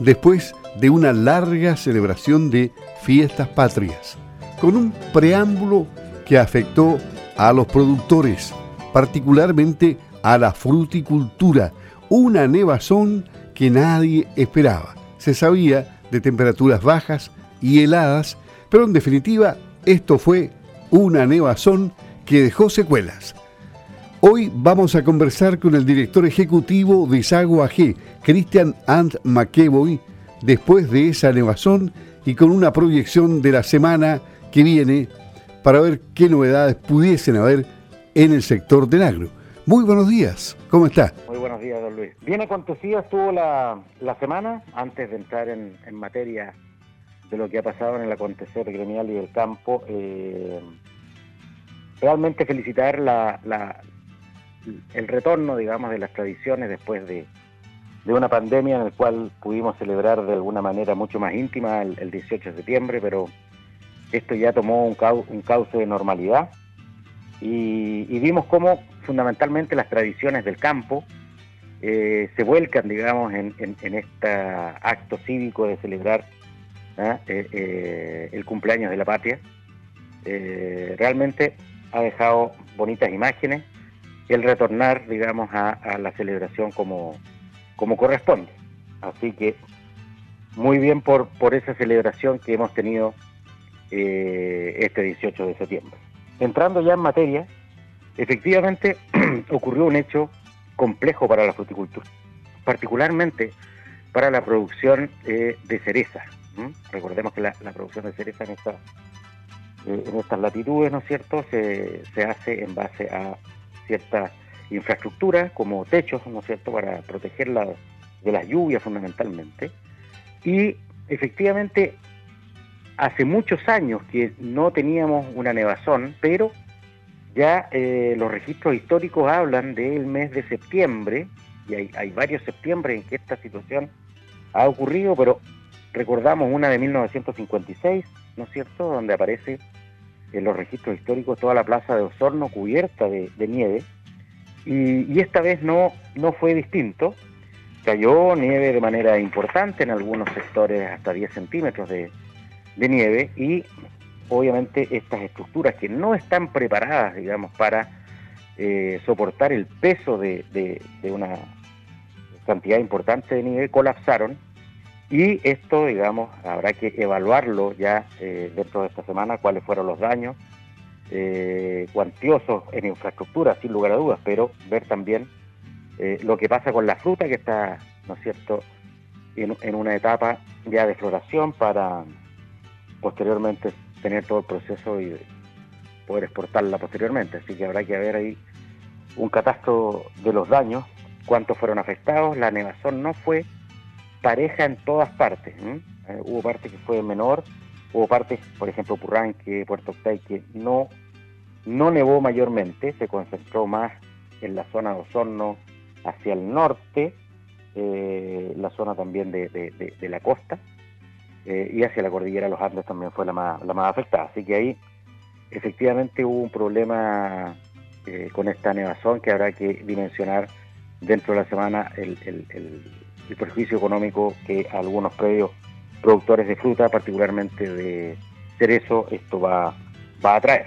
después de una larga celebración de fiestas patrias, con un preámbulo que afectó a los productores, particularmente a la fruticultura, una nevazón que nadie esperaba. Se sabía de temperaturas bajas y heladas, pero en definitiva esto fue una nevazón que dejó secuelas. Hoy vamos a conversar con el director ejecutivo de Sago AG, Christian Ant McEvoy, después de esa nevazón y con una proyección de la semana que viene para ver qué novedades pudiesen haber en el sector del agro. Muy buenos días, ¿cómo está? Muy buenos días, don Luis. Bien acontecida estuvo la, semana, antes de entrar en, materia de lo que ha pasado en el acontecer gremial y del campo. Eh, realmente felicitar la, el retorno, digamos, de las tradiciones después de, una pandemia en la cual pudimos celebrar de alguna manera mucho más íntima el, 18 de septiembre, pero esto ya tomó un, un cauce de normalidad y, vimos cómo fundamentalmente las tradiciones del campo eh, se vuelcan, digamos, en, este acto cívico de celebrar ¿ah? eh, eh, el cumpleaños de la patria. realmente ha dejado bonitas imágenes el retornar, digamos, a, la celebración como, como corresponde. Así que muy bien por, por esa celebración que hemos tenido eh, este 18 de septiembre. Entrando ya en materia, efectivamente ocurrió un hecho complejo para la fruticultura, particularmente para la producción eh, de cereza. Recordemos que la, producción de cereza en, eh, en estas latitudes, ¿no es cierto?, se, se hace en base a cierta infraestructura, como techos, ¿no es cierto?, para protegerla de las lluvias fundamentalmente. Y efectivamente, hace muchos años que no teníamos una nevazón, pero ya eh, los registros históricos hablan del mes de septiembre, y hay, hay varios septiembre en que esta situación ha ocurrido, pero recordamos una de 1956, ¿no es cierto?, donde aparece en los registros históricos toda la plaza de Osorno cubierta de, nieve. Y, esta vez no, no fue distinto. Cayó nieve de manera importante en algunos sectores, hasta 10 centímetros de, nieve. Y obviamente estas estructuras que no están preparadas, digamos, para eh, soportar el peso de, de una cantidad importante de nieve, colapsaron y esto, digamos, habrá que evaluarlo ya eh, dentro de esta semana, cuáles fueron los daños eh, cuantiosos en infraestructura, sin lugar a dudas, pero ver también eh, lo que pasa con la fruta que está, ¿no es cierto?, en, una etapa ya de floración para posteriormente tener todo el proceso y poder exportarla posteriormente. Así que habrá que ver ahí un catastro de los daños, cuántos fueron afectados. La nevazón no fue pareja en todas partes. Eh, hubo partes que fue menor, hubo partes, por ejemplo, Purranque, Puerto Octay, que no, no nevó mayormente, se concentró más en la zona de Osorno hacia el norte, eh, la zona también de, la costa, eh, y hacia la cordillera de los Andes también fue la más, la más afectada. Así que ahí efectivamente hubo un problema con esta nevazón que habrá que dimensionar dentro de la semana el perjuicio económico que algunos predios productores de fruta, particularmente de cerezo, esto va, va a traer.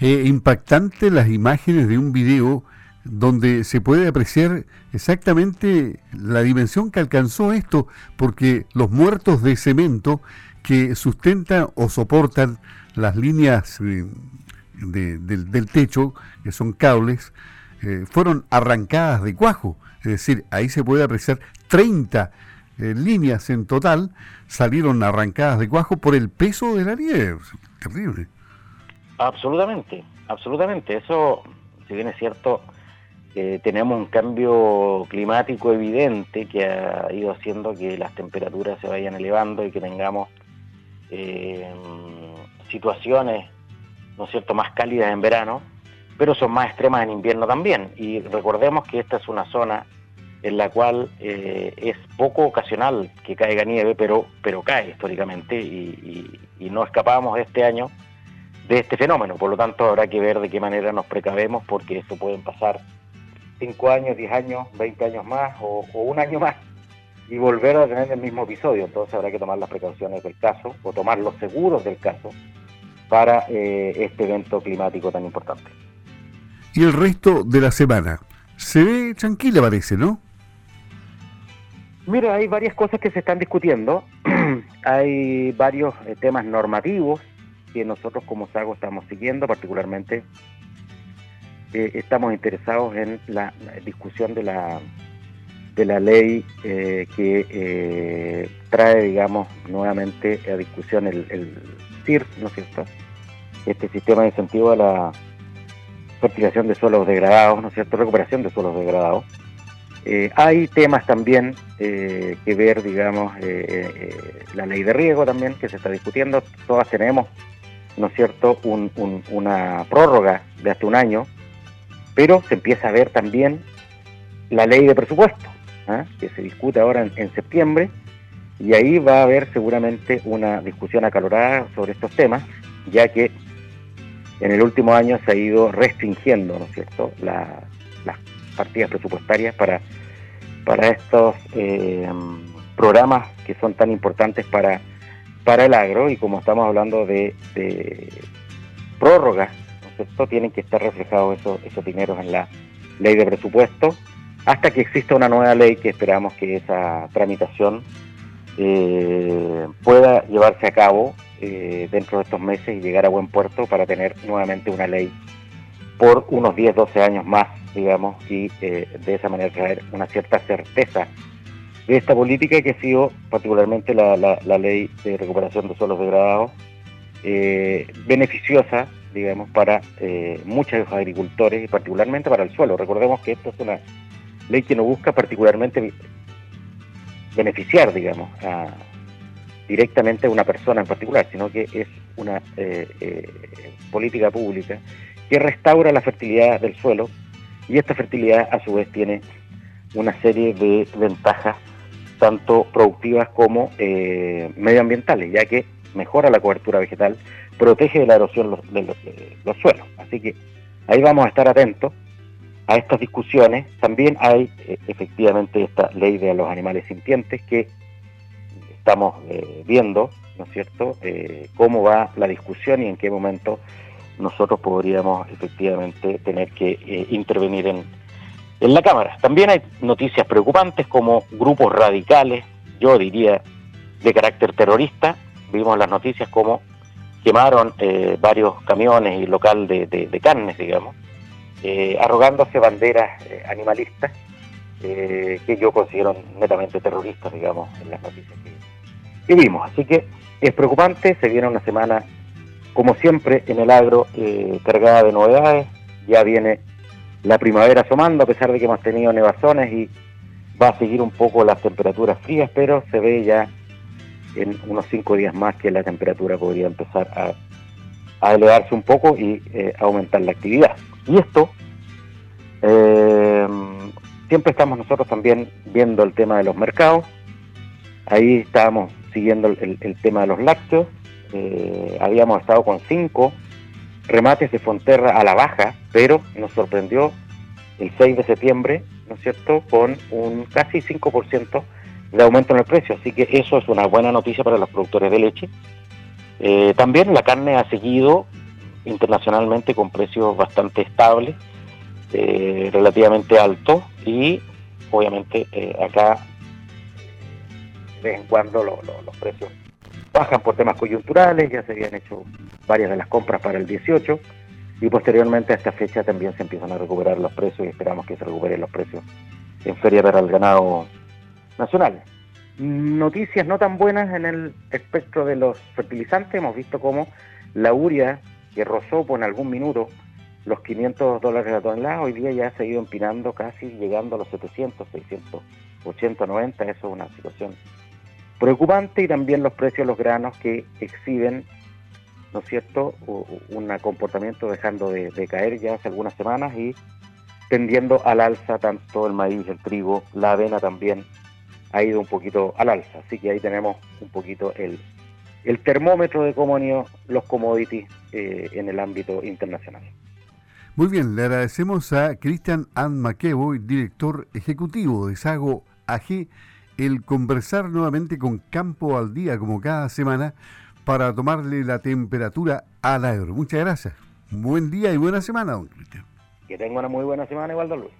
Eh, impactante las imágenes de un video donde se puede apreciar exactamente la dimensión que alcanzó esto, porque los muertos de cemento que sustentan o soportan las líneas eh, del, techo, que son cables, eh, fueron arrancadas de cuajo. Es decir, ahí se puede apreciar 30 eh, líneas en total salieron arrancadas de cuajo por el peso de la nieve. Terrible. Absolutamente, absolutamente. Eso, si bien es cierto, eh, tenemos un cambio climático evidente que ha ido haciendo que las temperaturas se vayan elevando y que tengamos eh, situaciones, ¿no es cierto?, más cálidas en verano, pero son más extremas en invierno también. Y recordemos que esta es una zona en la cual eh, es poco ocasional que caiga nieve, pero, pero cae históricamente y, no escapamos este año de este fenómeno. Por lo tanto, habrá que ver de qué manera nos precavemos, porque esto pueden pasar 5 años, 10 años, 20 años más o, un año más y volver a tener el mismo episodio. Entonces habrá que tomar las precauciones del caso o tomar los seguros del caso para eh, este evento climático tan importante. Y el resto de la semana, se ve tranquila parece, ¿no? Mira, hay varias cosas que se están discutiendo. hay varios eh, temas normativos que nosotros como SAGO estamos siguiendo, particularmente eh, estamos interesados en la, discusión de la de la ley eh, que trae, digamos, nuevamente a discusión el, el CIR, ¿no es cierto? Este sistema de incentivo a la fertilización de suelos degradados, ¿no es cierto? Recuperación de suelos degradados eh, hay temas también eh, que ver, digamos, eh, la ley de riego también que se está discutiendo. Todas tenemos, ¿no es cierto?, una prórroga de hasta un año, pero se empieza a ver también la ley de presupuesto, ¿ah? que se discute ahora en, septiembre, y ahí va a haber seguramente una discusión acalorada sobre estos temas, ya que en el último año se ha ido restringiendo, ¿no es cierto?, las partidas presupuestarias para, para estos eh, programas que son tan importantes para, para el agro y como estamos hablando de, prórrogas, ¿no tienen que estar reflejados esos, esos dineros en la ley de presupuesto hasta que exista una nueva ley que esperamos que esa tramitación eh, pueda llevarse a cabo eh, dentro de estos meses y llegar a buen puerto para tener nuevamente una ley por unos 10, 12 años más digamos, y eh, de esa manera traer una cierta certeza de esta política que ha sido particularmente la, la, ley de recuperación de suelos degradados, eh, beneficiosa, digamos, para muchos agricultores y particularmente para el suelo. Recordemos que esto es una ley que no busca particularmente beneficiar, digamos, directamente a una persona en particular, sino que es una política pública que restaura la fertilidad del suelo y esta fertilidad a su vez tiene una serie de ventajas tanto productivas como eh, medioambientales, ya que mejora la cobertura vegetal, protege de la erosión de los, suelos. Así que ahí vamos a estar atentos a estas discusiones. También hay eh, efectivamente esta ley de los animales sintientes que estamos eh, viendo, ¿no es cierto?, cómo va la discusión y en qué momento nosotros podríamos efectivamente tener que eh, intervenir en, en la Cámara. También hay noticias preocupantes como grupos radicales, yo diría de carácter terrorista. Vimos las noticias como quemaron eh, varios camiones y local de, de, carnes, digamos, eh, arrogándose banderas animalistas que yo considero netamente terroristas, digamos, en las noticias que, que vimos. Así que es preocupante, se viene una semana como siempre en el agro, eh, cargada de novedades. Ya viene la primavera asomando, a pesar de que hemos tenido nevazones y va a seguir un poco las temperaturas frías, pero se ve ya en unos cinco días más que la temperatura podría empezar a, elevarse un poco y eh, aumentar la actividad. Y esto, eh, siempre estamos nosotros también viendo el tema de los mercados. Ahí estábamos siguiendo el tema de los lácteos eh, habíamos estado con cinco remates de Fonterra a la baja, pero nos sorprendió el 6 de septiembre, ¿no es cierto?, con un casi 5% de aumento en el precio. Así que eso es una buena noticia para los productores de leche. Eh, también la carne ha seguido internacionalmente con precios bastante estables, eh, relativamente altos y obviamente acá de vez en cuando los precios bajan por temas coyunturales, ya se habían hecho varias de las compras para el 18 y posteriormente a esta fecha también se empiezan a recuperar los precios y esperamos que se recuperen los precios en feria para el ganado nacional. Noticias no tan buenas en el espectro de los fertilizantes, hemos visto cómo la uria que rozó por algún minuto los 500 dólares la tonelada, hoy día ya ha seguido empinando casi llegando a los 700, 680, 90, eso es una situación preocupante y también los precios de los granos que exhiben, ¿no es cierto?, un comportamiento dejando de, caer ya hace algunas semanas y tendiendo al alza tanto el maíz, el trigo, la avena también ha ido un poquito al alza. Así que ahí tenemos un poquito el, el termómetro de cómo han ido los commodities eh, en el ámbito internacional. Muy bien, le agradecemos a Cristian Ann McEvoy, director ejecutivo de Sago AG el conversar nuevamente con Campo al Día, como cada semana, para tomarle la temperatura al agro. Muchas gracias. Buen día y buena semana, don Cristian. Que tenga una muy buena semana igual, don Luis.